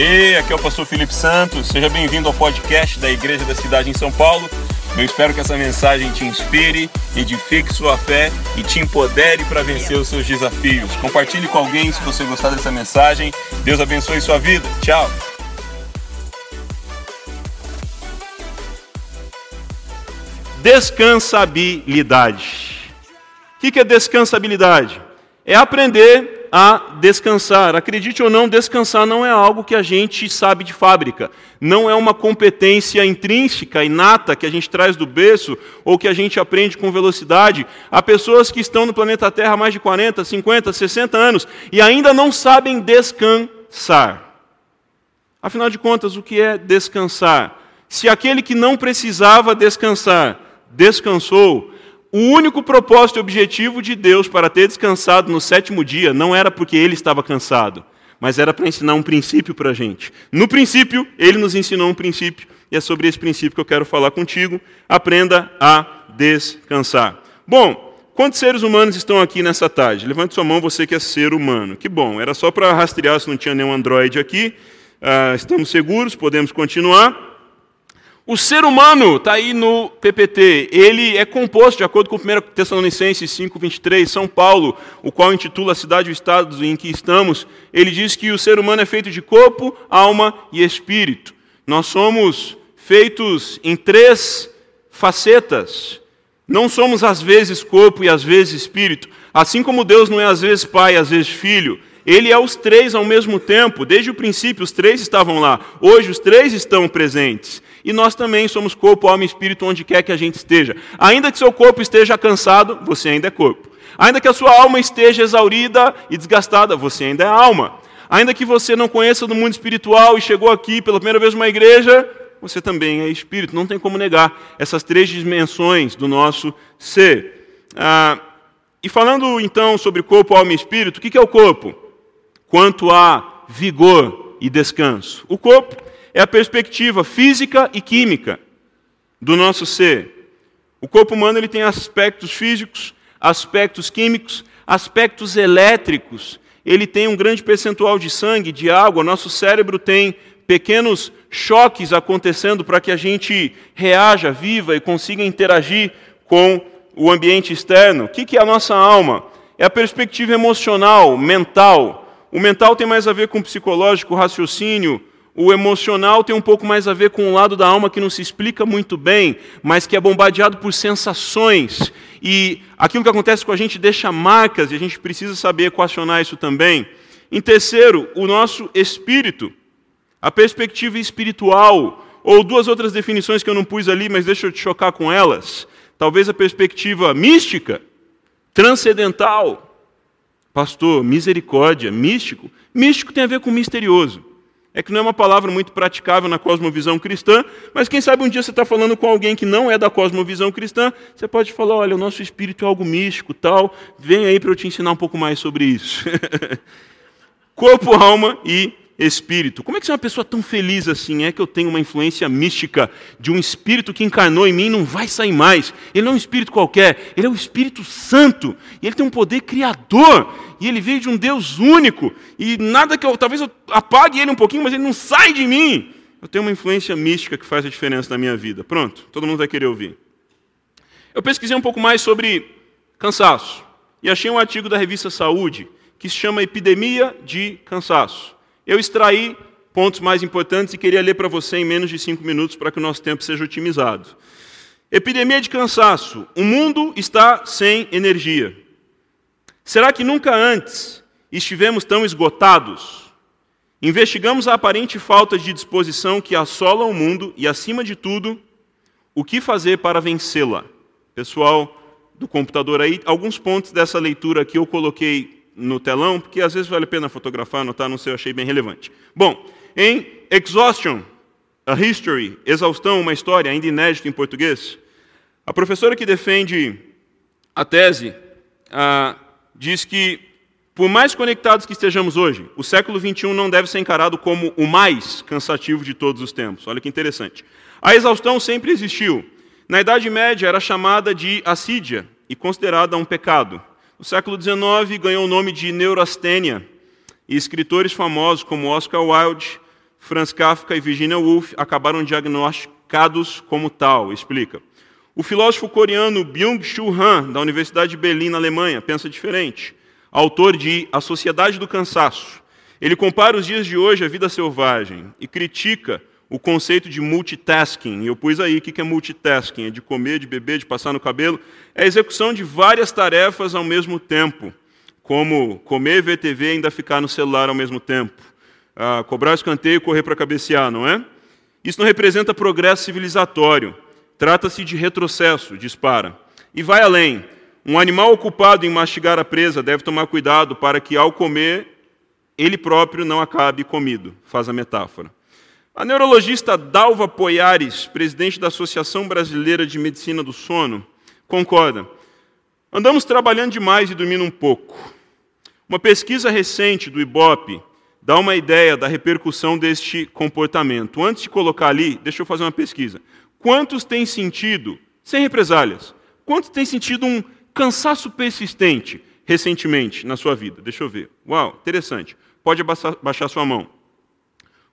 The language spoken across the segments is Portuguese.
Hey, aqui é o pastor Felipe Santos. Seja bem-vindo ao podcast da Igreja da Cidade em São Paulo. Eu espero que essa mensagem te inspire, edifique sua fé e te empodere para vencer os seus desafios. Compartilhe com alguém se você gostar dessa mensagem. Deus abençoe sua vida. Tchau. Descansabilidade. O que é descansabilidade? É aprender a descansar. Acredite ou não, descansar não é algo que a gente sabe de fábrica. Não é uma competência intrínseca, inata, que a gente traz do berço ou que a gente aprende com velocidade. Há pessoas que estão no planeta Terra há mais de 40, 50, 60 anos e ainda não sabem descansar. Afinal de contas, o que é descansar? Se aquele que não precisava descansar descansou, o único propósito e objetivo de Deus para ter descansado no sétimo dia não era porque ele estava cansado, mas era para ensinar um princípio para a gente. No princípio, ele nos ensinou um princípio, e é sobre esse princípio que eu quero falar contigo. Aprenda a descansar. Bom, quantos seres humanos estão aqui nessa tarde? Levante sua mão, você que é ser humano. Que bom, era só para rastrear se não tinha nenhum Android aqui. Uh, estamos seguros, podemos continuar. O ser humano está aí no PPT, ele é composto, de acordo com 1 Tessalonicenses 5,23, São Paulo, o qual intitula a cidade e o estado em que estamos, ele diz que o ser humano é feito de corpo, alma e espírito. Nós somos feitos em três facetas. Não somos às vezes corpo e às vezes espírito. Assim como Deus não é às vezes pai, às vezes filho, ele é os três ao mesmo tempo. Desde o princípio, os três estavam lá. Hoje, os três estão presentes. E nós também somos corpo, alma e espírito onde quer que a gente esteja. Ainda que seu corpo esteja cansado, você ainda é corpo. Ainda que a sua alma esteja exaurida e desgastada, você ainda é alma. Ainda que você não conheça do mundo espiritual e chegou aqui pela primeira vez numa igreja, você também é espírito. Não tem como negar essas três dimensões do nosso ser. Ah, e falando então sobre corpo, alma e espírito, o que é o corpo? Quanto a vigor e descanso. O corpo é a perspectiva física e química do nosso ser. O corpo humano ele tem aspectos físicos, aspectos químicos, aspectos elétricos. Ele tem um grande percentual de sangue, de água. Nosso cérebro tem pequenos choques acontecendo para que a gente reaja, viva e consiga interagir com o ambiente externo. O que é a nossa alma? É a perspectiva emocional, mental, o mental tem mais a ver com o psicológico, o raciocínio. O emocional tem um pouco mais a ver com o lado da alma que não se explica muito bem, mas que é bombardeado por sensações. E aquilo que acontece com a gente deixa marcas e a gente precisa saber equacionar isso também. Em terceiro, o nosso espírito, a perspectiva espiritual, ou duas outras definições que eu não pus ali, mas deixa eu te chocar com elas. Talvez a perspectiva mística, transcendental, Pastor, misericórdia, místico. Místico tem a ver com misterioso. É que não é uma palavra muito praticável na cosmovisão cristã, mas quem sabe um dia você está falando com alguém que não é da cosmovisão cristã, você pode falar: olha, o nosso espírito é algo místico, tal, vem aí para eu te ensinar um pouco mais sobre isso. Corpo, alma e espírito. Como é que é uma pessoa tão feliz assim? É que eu tenho uma influência mística de um espírito que encarnou em mim e não vai sair mais. Ele não é um espírito qualquer, ele é o Espírito Santo. E ele tem um poder criador. E ele veio de um Deus único. E nada que eu. Talvez eu apague ele um pouquinho, mas ele não sai de mim. Eu tenho uma influência mística que faz a diferença na minha vida. Pronto, todo mundo vai querer ouvir. Eu pesquisei um pouco mais sobre cansaço. E achei um artigo da revista Saúde que se chama Epidemia de Cansaço. Eu extraí pontos mais importantes e queria ler para você em menos de cinco minutos para que o nosso tempo seja otimizado. Epidemia de cansaço. O mundo está sem energia. Será que nunca antes estivemos tão esgotados? Investigamos a aparente falta de disposição que assola o mundo e, acima de tudo, o que fazer para vencê-la. Pessoal do computador aí, alguns pontos dessa leitura aqui eu coloquei no telão, porque às vezes vale a pena fotografar, anotar, não sei, eu achei bem relevante. Bom, em Exhaustion, a History, Exaustão, uma história, ainda inédita em português, a professora que defende a tese ah, diz que, por mais conectados que estejamos hoje, o século XXI não deve ser encarado como o mais cansativo de todos os tempos. Olha que interessante. A exaustão sempre existiu. Na Idade Média era chamada de assídia e considerada um pecado. No século XIX ganhou o nome de neurastênia, e escritores famosos como Oscar Wilde Franz Kafka e Virginia Woolf acabaram diagnosticados como tal. Explica. O filósofo coreano Byung-Chul Han, da Universidade de Berlim, na Alemanha, pensa diferente. Autor de A Sociedade do Cansaço. Ele compara os dias de hoje à vida selvagem e critica o conceito de multitasking. Eu pus aí o que é multitasking: é de comer, de beber, de passar no cabelo. É a execução de várias tarefas ao mesmo tempo, como comer, ver TV e ainda ficar no celular ao mesmo tempo. Ah, cobrar escanteio e correr para cabecear, não é? Isso não representa progresso civilizatório. Trata-se de retrocesso, dispara. E vai além. Um animal ocupado em mastigar a presa deve tomar cuidado para que, ao comer, ele próprio não acabe comido, faz a metáfora. A neurologista Dalva Poiares, presidente da Associação Brasileira de Medicina do Sono, concorda. Andamos trabalhando demais e dormindo um pouco. Uma pesquisa recente do IBOP dá uma ideia da repercussão deste comportamento. Antes de colocar ali, deixa eu fazer uma pesquisa. Quantos têm sentido, sem represálias, quantos têm sentido um cansaço persistente recentemente na sua vida? Deixa eu ver. Uau, interessante. Pode baixar sua mão.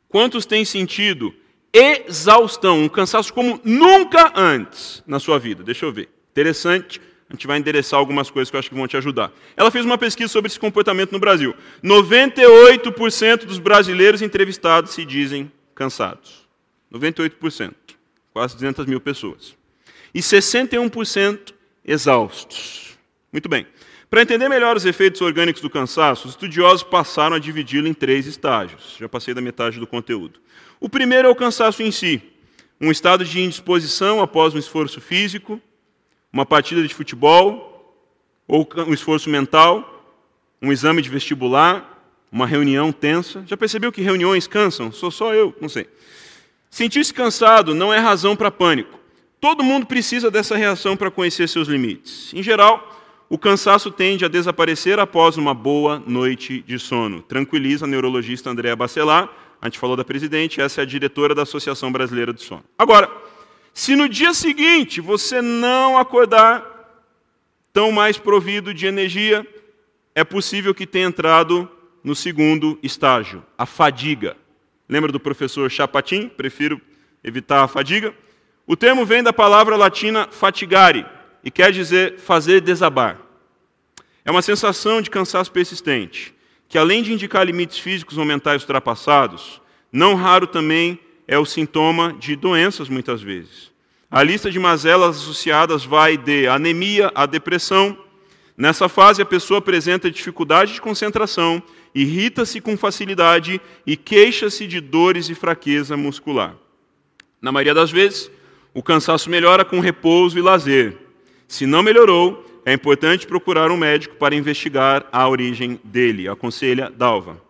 Quantos têm sentido exaustão, um cansaço como nunca antes na sua vida? Deixa eu ver. Interessante. A gente vai endereçar algumas coisas que eu acho que vão te ajudar. Ela fez uma pesquisa sobre esse comportamento no Brasil. 98% dos brasileiros entrevistados se dizem cansados. 98%. Quase 200 mil pessoas. E 61% exaustos. Muito bem. Para entender melhor os efeitos orgânicos do cansaço, os estudiosos passaram a dividi-lo em três estágios. Já passei da metade do conteúdo. O primeiro é o cansaço em si, um estado de indisposição após um esforço físico, uma partida de futebol, ou um esforço mental, um exame de vestibular, uma reunião tensa. Já percebeu que reuniões cansam? Sou só eu, não sei. Sentir-se cansado não é razão para pânico. Todo mundo precisa dessa reação para conhecer seus limites. Em geral, o cansaço tende a desaparecer após uma boa noite de sono. Tranquiliza a neurologista Andréa Bacelar, a gente falou da presidente, essa é a diretora da Associação Brasileira de Sono. Agora, se no dia seguinte você não acordar tão mais provido de energia, é possível que tenha entrado no segundo estágio, a fadiga. Lembra do professor Chapatin? Prefiro evitar a fadiga. O termo vem da palavra latina fatigare, e quer dizer fazer desabar. É uma sensação de cansaço persistente, que além de indicar limites físicos ou mentais ultrapassados, não raro também é o sintoma de doenças muitas vezes. A lista de mazelas associadas vai de anemia a depressão. Nessa fase, a pessoa apresenta dificuldade de concentração, irrita-se com facilidade e queixa-se de dores e fraqueza muscular. Na maioria das vezes, o cansaço melhora com repouso e lazer. Se não melhorou, é importante procurar um médico para investigar a origem dele, aconselha Dalva.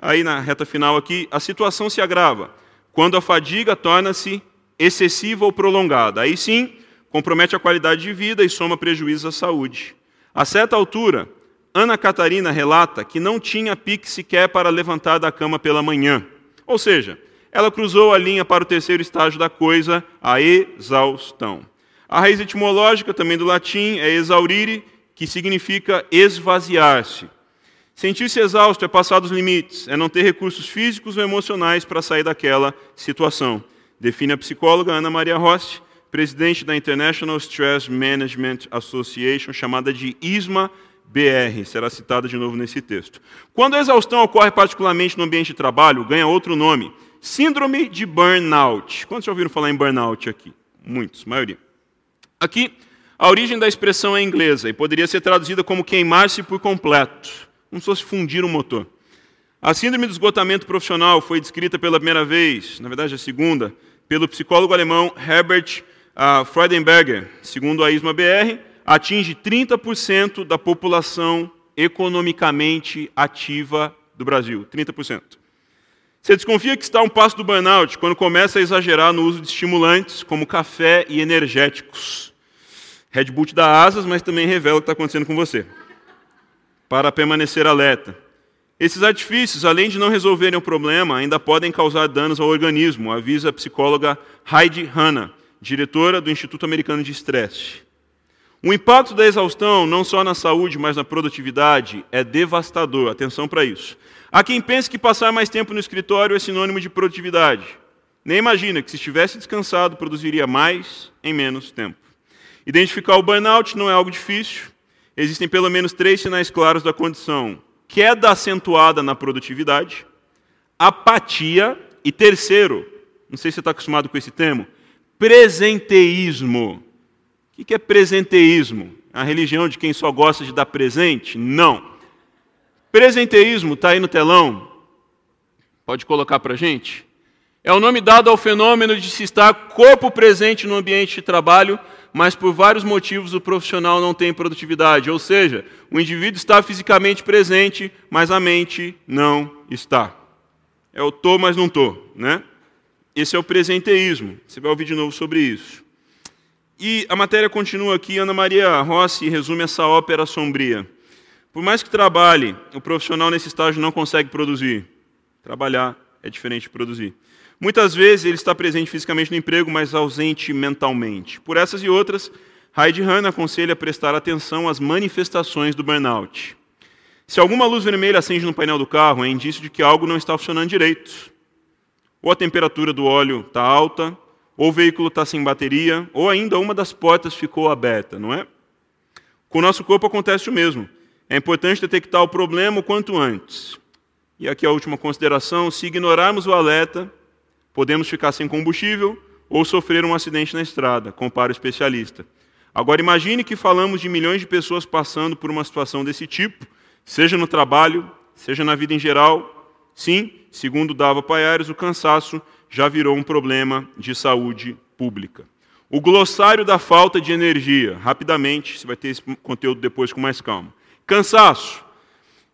Aí na reta final aqui, a situação se agrava quando a fadiga torna-se excessiva ou prolongada. Aí sim, compromete a qualidade de vida e soma prejuízos à saúde. A certa altura, Ana Catarina relata que não tinha pique sequer para levantar da cama pela manhã. Ou seja, ela cruzou a linha para o terceiro estágio da coisa, a exaustão. A raiz etimológica também do latim é exaurire, que significa esvaziar-se. Sentir-se exausto é passar dos limites, é não ter recursos físicos ou emocionais para sair daquela situação. Define a psicóloga Ana Maria Rossi, presidente da International Stress Management Association, chamada de ISMA BR, será citada de novo nesse texto. Quando a exaustão ocorre particularmente no ambiente de trabalho, ganha outro nome, síndrome de burnout. Quantos já ouviram falar em burnout aqui? Muitos, maioria. Aqui, a origem da expressão é inglesa e poderia ser traduzida como queimar-se por completo, como se fosse fundir um motor. A síndrome do esgotamento profissional foi descrita pela primeira vez, na verdade a segunda, pelo psicólogo alemão Herbert uh, Freudenberger. Segundo a ISMA-BR, atinge 30% da população economicamente ativa do Brasil. 30%. Você desconfia que está um passo do burnout quando começa a exagerar no uso de estimulantes como café e energéticos. Red Bull te dá asas, mas também revela o que está acontecendo com você. Para permanecer alerta. Esses artifícios, além de não resolverem o problema, ainda podem causar danos ao organismo, avisa a psicóloga Heidi Hanna, diretora do Instituto Americano de Estresse. O impacto da exaustão, não só na saúde, mas na produtividade, é devastador. Atenção para isso. Há quem pense que passar mais tempo no escritório é sinônimo de produtividade. Nem imagina que se estivesse descansado, produziria mais em menos tempo. Identificar o burnout não é algo difícil. Existem pelo menos três sinais claros da condição: queda acentuada na produtividade, apatia e terceiro, não sei se você está acostumado com esse termo, presenteísmo. O que é presenteísmo? A religião de quem só gosta de dar presente? Não. Presenteísmo está aí no telão. Pode colocar para gente? É o nome dado ao fenômeno de se estar corpo presente no ambiente de trabalho, mas por vários motivos o profissional não tem produtividade. Ou seja, o indivíduo está fisicamente presente, mas a mente não está. É o tô, mas não tô, né? Esse é o presenteísmo. Você vai ouvir de novo sobre isso. E a matéria continua aqui. Ana Maria Rossi resume essa ópera sombria. Por mais que trabalhe, o profissional nesse estágio não consegue produzir. Trabalhar é diferente de produzir. Muitas vezes ele está presente fisicamente no emprego, mas ausente mentalmente. Por essas e outras, Heidi Han aconselha prestar atenção às manifestações do burnout. Se alguma luz vermelha acende no painel do carro, é indício de que algo não está funcionando direito. Ou a temperatura do óleo está alta, ou o veículo está sem bateria, ou ainda uma das portas ficou aberta, não é? Com o nosso corpo acontece o mesmo. É importante detectar o problema o quanto antes. E aqui a última consideração: se ignorarmos o alerta, podemos ficar sem combustível ou sofrer um acidente na estrada, compara o especialista. Agora imagine que falamos de milhões de pessoas passando por uma situação desse tipo, seja no trabalho, seja na vida em geral. Sim, segundo Dava Paiares, o cansaço já virou um problema de saúde pública. O glossário da falta de energia, rapidamente, você vai ter esse conteúdo depois com mais calma. Cansaço.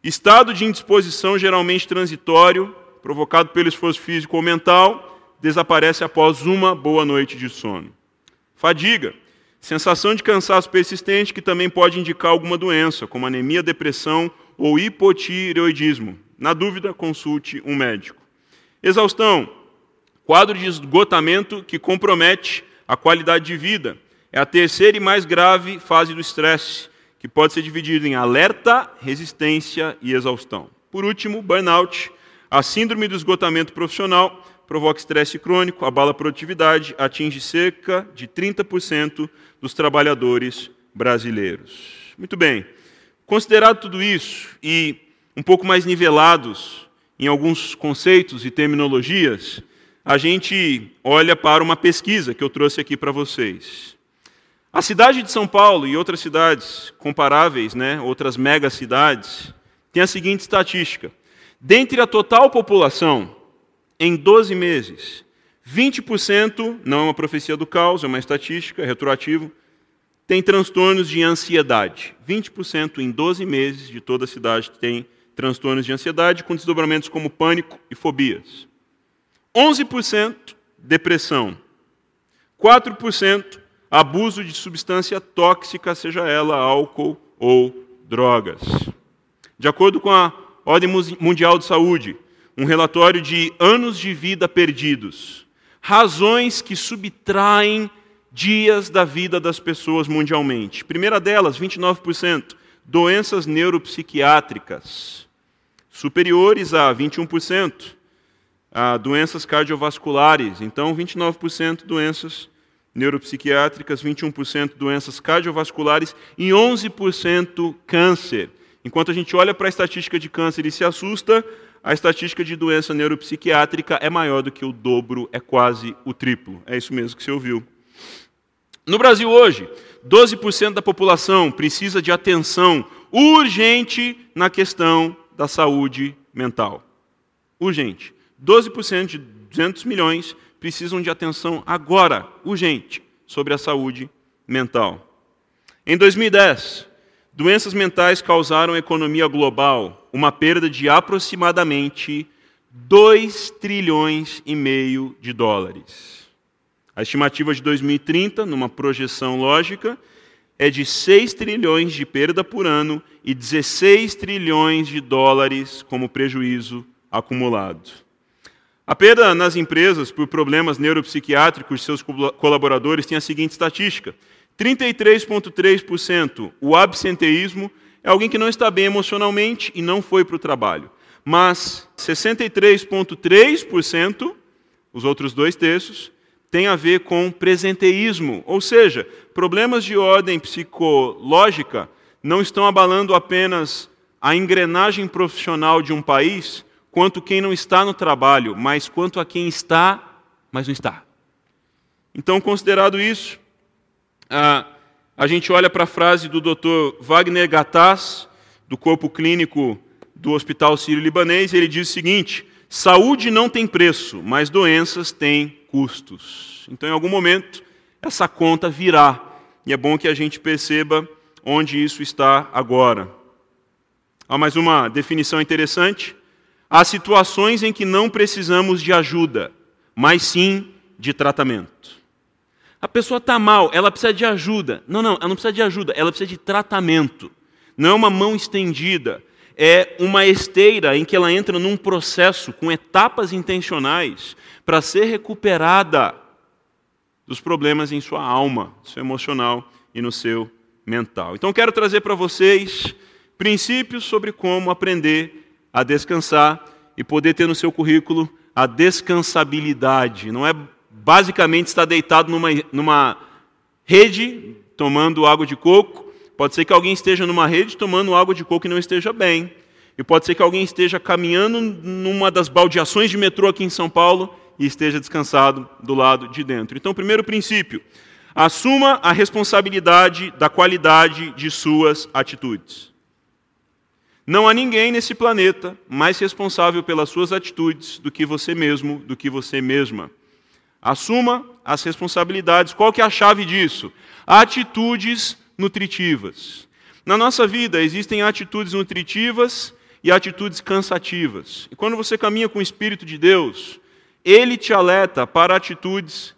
Estado de indisposição geralmente transitório, provocado pelo esforço físico ou mental, desaparece após uma boa noite de sono. Fadiga. Sensação de cansaço persistente que também pode indicar alguma doença, como anemia, depressão ou hipotireoidismo. Na dúvida, consulte um médico. Exaustão. Quadro de esgotamento que compromete a qualidade de vida. É a terceira e mais grave fase do estresse que pode ser dividido em alerta, resistência e exaustão. Por último, burnout, a síndrome do esgotamento profissional, provoca estresse crônico, abala a produtividade, atinge cerca de 30% dos trabalhadores brasileiros. Muito bem. Considerado tudo isso e um pouco mais nivelados em alguns conceitos e terminologias, a gente olha para uma pesquisa que eu trouxe aqui para vocês. A cidade de São Paulo e outras cidades comparáveis, né, outras megacidades, tem a seguinte estatística: dentre a total população, em 12 meses, 20%, não é uma profecia do caos, é uma estatística, é retroativo, tem transtornos de ansiedade. 20% em 12 meses de toda a cidade tem transtornos de ansiedade, com desdobramentos como pânico e fobias. 11% depressão. 4% abuso de substância tóxica, seja ela álcool ou drogas. De acordo com a Ordem Mundial de Saúde, um relatório de anos de vida perdidos, razões que subtraem dias da vida das pessoas mundialmente. Primeira delas, 29%, doenças neuropsiquiátricas, superiores a 21%, a doenças cardiovasculares, então 29% doenças neuropsiquiátricas, 21% doenças cardiovasculares e 11% câncer. Enquanto a gente olha para a estatística de câncer e se assusta, a estatística de doença neuropsiquiátrica é maior do que o dobro, é quase o triplo. É isso mesmo que você ouviu. No Brasil hoje, 12% da população precisa de atenção urgente na questão da saúde mental. Urgente. 12% de 200 milhões precisam de atenção agora, urgente, sobre a saúde mental. Em 2010, doenças mentais causaram à economia global uma perda de aproximadamente 2 trilhões e meio de dólares. A estimativa de 2030, numa projeção lógica, é de 6 trilhões de perda por ano e 16 trilhões de dólares como prejuízo acumulado. A perda nas empresas por problemas neuropsiquiátricos de seus colaboradores tem a seguinte estatística: 33,3% o absenteísmo é alguém que não está bem emocionalmente e não foi para o trabalho. mas 63,3%, os outros dois terços, tem a ver com presenteísmo, ou seja, problemas de ordem psicológica não estão abalando apenas a engrenagem profissional de um país, quanto quem não está no trabalho, mas quanto a quem está, mas não está. Então, considerado isso, a, a gente olha para a frase do Dr. Wagner Gattas, do corpo clínico do Hospital Sírio-Libanês, ele diz o seguinte: saúde não tem preço, mas doenças têm custos. Então, em algum momento, essa conta virá, e é bom que a gente perceba onde isso está agora. Há mais uma definição interessante. Há situações em que não precisamos de ajuda, mas sim de tratamento. A pessoa está mal, ela precisa de ajuda. Não, não, ela não precisa de ajuda, ela precisa de tratamento. Não é uma mão estendida, é uma esteira em que ela entra num processo com etapas intencionais para ser recuperada dos problemas em sua alma, no seu emocional e no seu mental. Então quero trazer para vocês princípios sobre como aprender a descansar e poder ter no seu currículo a descansabilidade. Não é basicamente estar deitado numa, numa rede tomando água de coco. Pode ser que alguém esteja numa rede tomando água de coco e não esteja bem. E pode ser que alguém esteja caminhando numa das baldeações de metrô aqui em São Paulo e esteja descansado do lado de dentro. Então, primeiro princípio: assuma a responsabilidade da qualidade de suas atitudes. Não há ninguém nesse planeta mais responsável pelas suas atitudes do que você mesmo, do que você mesma. Assuma as responsabilidades. Qual que é a chave disso? Atitudes nutritivas. Na nossa vida existem atitudes nutritivas e atitudes cansativas. E quando você caminha com o Espírito de Deus, ele te alerta para atitudes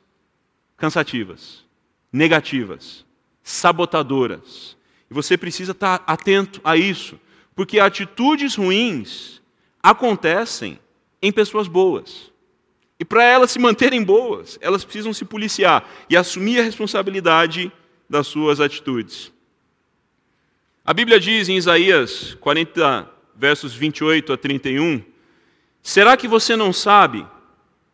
cansativas, negativas, sabotadoras. E você precisa estar atento a isso. Porque atitudes ruins acontecem em pessoas boas. E para elas se manterem boas, elas precisam se policiar e assumir a responsabilidade das suas atitudes. A Bíblia diz em Isaías 40, versos 28 a 31, Será que você não sabe?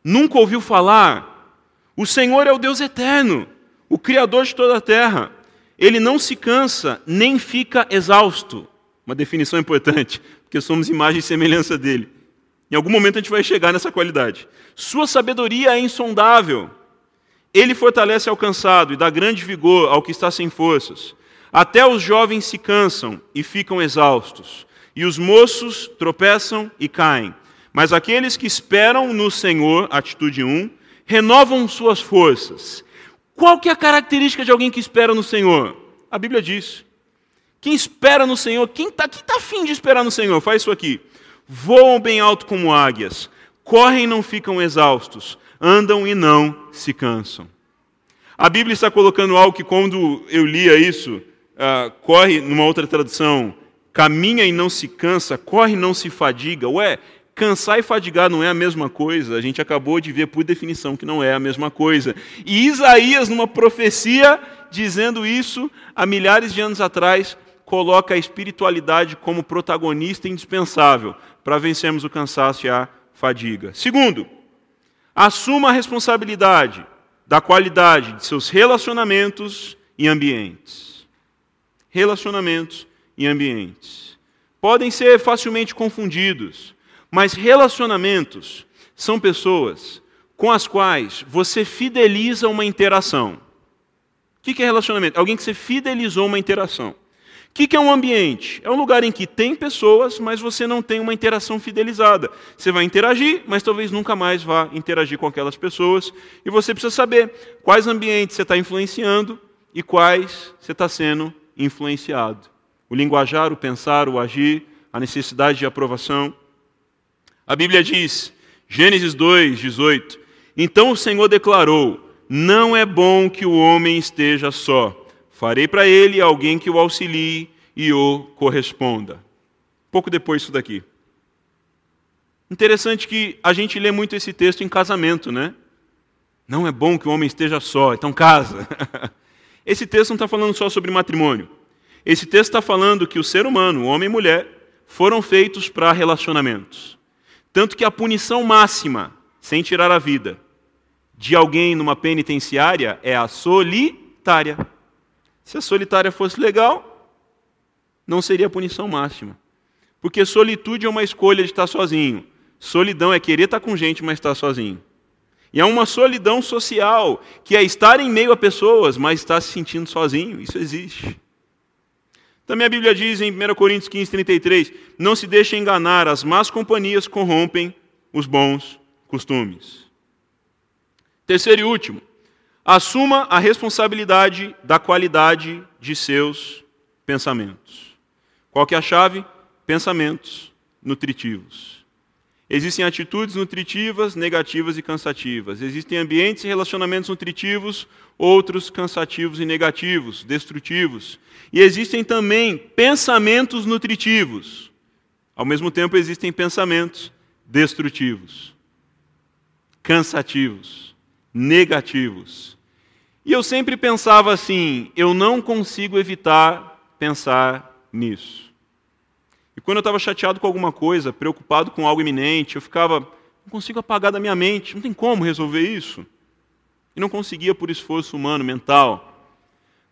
Nunca ouviu falar? O Senhor é o Deus eterno, o Criador de toda a terra. Ele não se cansa, nem fica exausto. Uma definição importante, porque somos imagem e semelhança dele. Em algum momento a gente vai chegar nessa qualidade. Sua sabedoria é insondável. Ele fortalece ao cansado e dá grande vigor ao que está sem forças. Até os jovens se cansam e ficam exaustos, e os moços tropeçam e caem. Mas aqueles que esperam no Senhor, atitude 1, renovam suas forças. Qual que é a característica de alguém que espera no Senhor? A Bíblia diz: quem espera no Senhor, quem está tá afim de esperar no Senhor, faz isso aqui. Voam bem alto como águias, correm e não ficam exaustos, andam e não se cansam. A Bíblia está colocando algo que, quando eu lia isso, uh, corre, numa outra tradução, caminha e não se cansa, corre e não se fadiga. Ué, cansar e fadigar não é a mesma coisa. A gente acabou de ver por definição que não é a mesma coisa. E Isaías, numa profecia dizendo isso há milhares de anos atrás, coloca a espiritualidade como protagonista indispensável para vencermos o cansaço e a fadiga. Segundo, assuma a responsabilidade da qualidade de seus relacionamentos e ambientes. Relacionamentos e ambientes. Podem ser facilmente confundidos, mas relacionamentos são pessoas com as quais você fideliza uma interação. O que é relacionamento? Alguém que você fidelizou uma interação. O que, que é um ambiente? É um lugar em que tem pessoas, mas você não tem uma interação fidelizada. Você vai interagir, mas talvez nunca mais vá interagir com aquelas pessoas. E você precisa saber quais ambientes você está influenciando e quais você está sendo influenciado. O linguajar, o pensar, o agir, a necessidade de aprovação. A Bíblia diz, Gênesis 2, 18: Então o Senhor declarou: Não é bom que o homem esteja só. Farei para ele alguém que o auxilie e o corresponda. Pouco depois disso daqui. Interessante que a gente lê muito esse texto em casamento, né? Não é bom que o homem esteja só, então casa. Esse texto não está falando só sobre matrimônio. Esse texto está falando que o ser humano, homem e mulher, foram feitos para relacionamentos. Tanto que a punição máxima, sem tirar a vida, de alguém numa penitenciária é a solitária. Se a solitária fosse legal, não seria a punição máxima. Porque solitude é uma escolha de estar sozinho. Solidão é querer estar com gente, mas estar sozinho. E é uma solidão social, que é estar em meio a pessoas, mas estar se sentindo sozinho. Isso existe. Também a Bíblia diz em 1 Coríntios 15, 33, não se deixe enganar, as más companhias corrompem os bons costumes. Terceiro e último, assuma a responsabilidade da qualidade de seus pensamentos. Qual que é a chave? Pensamentos nutritivos. Existem atitudes nutritivas, negativas e cansativas. Existem ambientes e relacionamentos nutritivos, outros cansativos e negativos, destrutivos. E existem também pensamentos nutritivos. Ao mesmo tempo, existem pensamentos destrutivos, cansativos, negativos. E eu sempre pensava assim: eu não consigo evitar pensar nisso. E quando eu estava chateado com alguma coisa, preocupado com algo iminente, eu ficava, não consigo apagar da minha mente, não tem como resolver isso. E não conseguia por esforço humano, mental.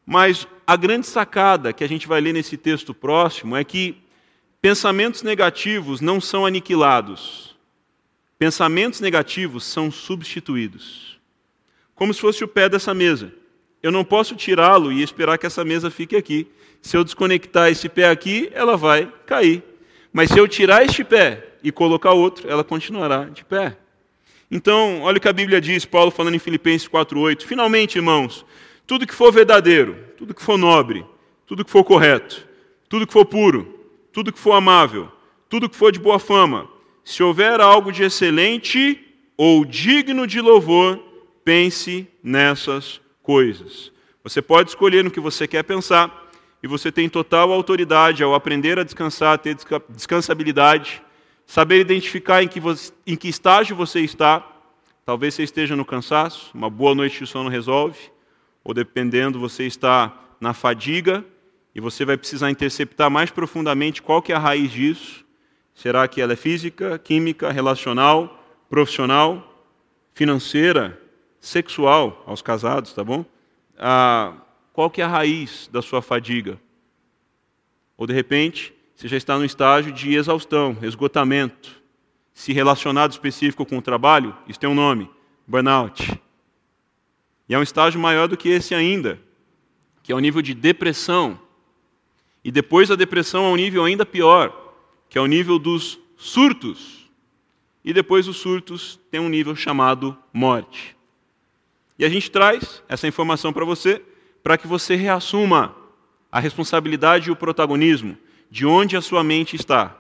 Mas a grande sacada que a gente vai ler nesse texto próximo é que pensamentos negativos não são aniquilados. Pensamentos negativos são substituídos. Como se fosse o pé dessa mesa. Eu não posso tirá-lo e esperar que essa mesa fique aqui. Se eu desconectar esse pé aqui, ela vai cair. Mas se eu tirar este pé e colocar outro, ela continuará de pé. Então, olha o que a Bíblia diz, Paulo falando em Filipenses 4:8. Finalmente, irmãos, tudo que for verdadeiro, tudo que for nobre, tudo que for correto, tudo que for puro, tudo que for amável, tudo que for de boa fama, se houver algo de excelente ou digno de louvor, pense nessas coisas. Você pode escolher no que você quer pensar, e você tem total autoridade ao aprender a descansar, ter descansabilidade, saber identificar em que, em que estágio você está. Talvez você esteja no cansaço, uma boa noite de sono resolve, ou dependendo, você está na fadiga e você vai precisar interceptar mais profundamente qual que é a raiz disso. Será que ela é física, química, relacional, profissional, financeira, sexual aos casados, tá bom? Ah, qual que é a raiz da sua fadiga? Ou de repente, você já está no estágio de exaustão, esgotamento. Se relacionado específico com o trabalho, isso tem um nome, burnout. E é um estágio maior do que esse ainda, que é o nível de depressão. E depois da depressão, há um nível ainda pior, que é o nível dos surtos. E depois dos surtos, tem um nível chamado morte. E a gente traz essa informação para você para que você reassuma a responsabilidade e o protagonismo de onde a sua mente está,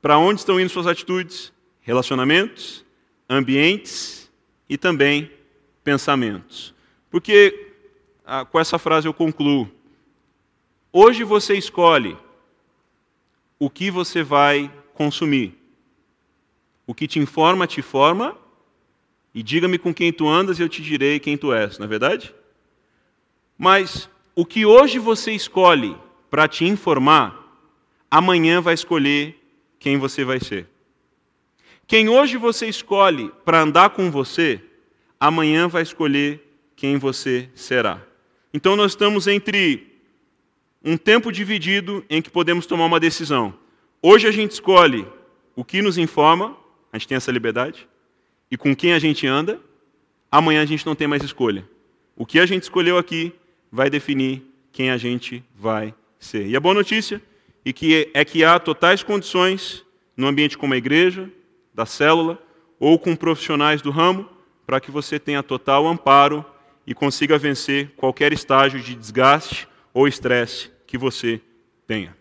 para onde estão indo suas atitudes, relacionamentos, ambientes e também pensamentos. Porque, ah, com essa frase eu concluo, hoje você escolhe o que você vai consumir. O que te informa, te forma, e diga-me com quem tu andas e eu te direi quem tu és, não é verdade? Mas o que hoje você escolhe para te informar, amanhã vai escolher quem você vai ser. Quem hoje você escolhe para andar com você, amanhã vai escolher quem você será. Então nós estamos entre um tempo dividido em que podemos tomar uma decisão. Hoje a gente escolhe o que nos informa, a gente tem essa liberdade, e com quem a gente anda, amanhã a gente não tem mais escolha. O que a gente escolheu aqui vai definir quem a gente vai ser. E a boa notícia é que, é que há totais condições no ambiente como a igreja, da célula, ou com profissionais do ramo, para que você tenha total amparo e consiga vencer qualquer estágio de desgaste ou estresse que você tenha.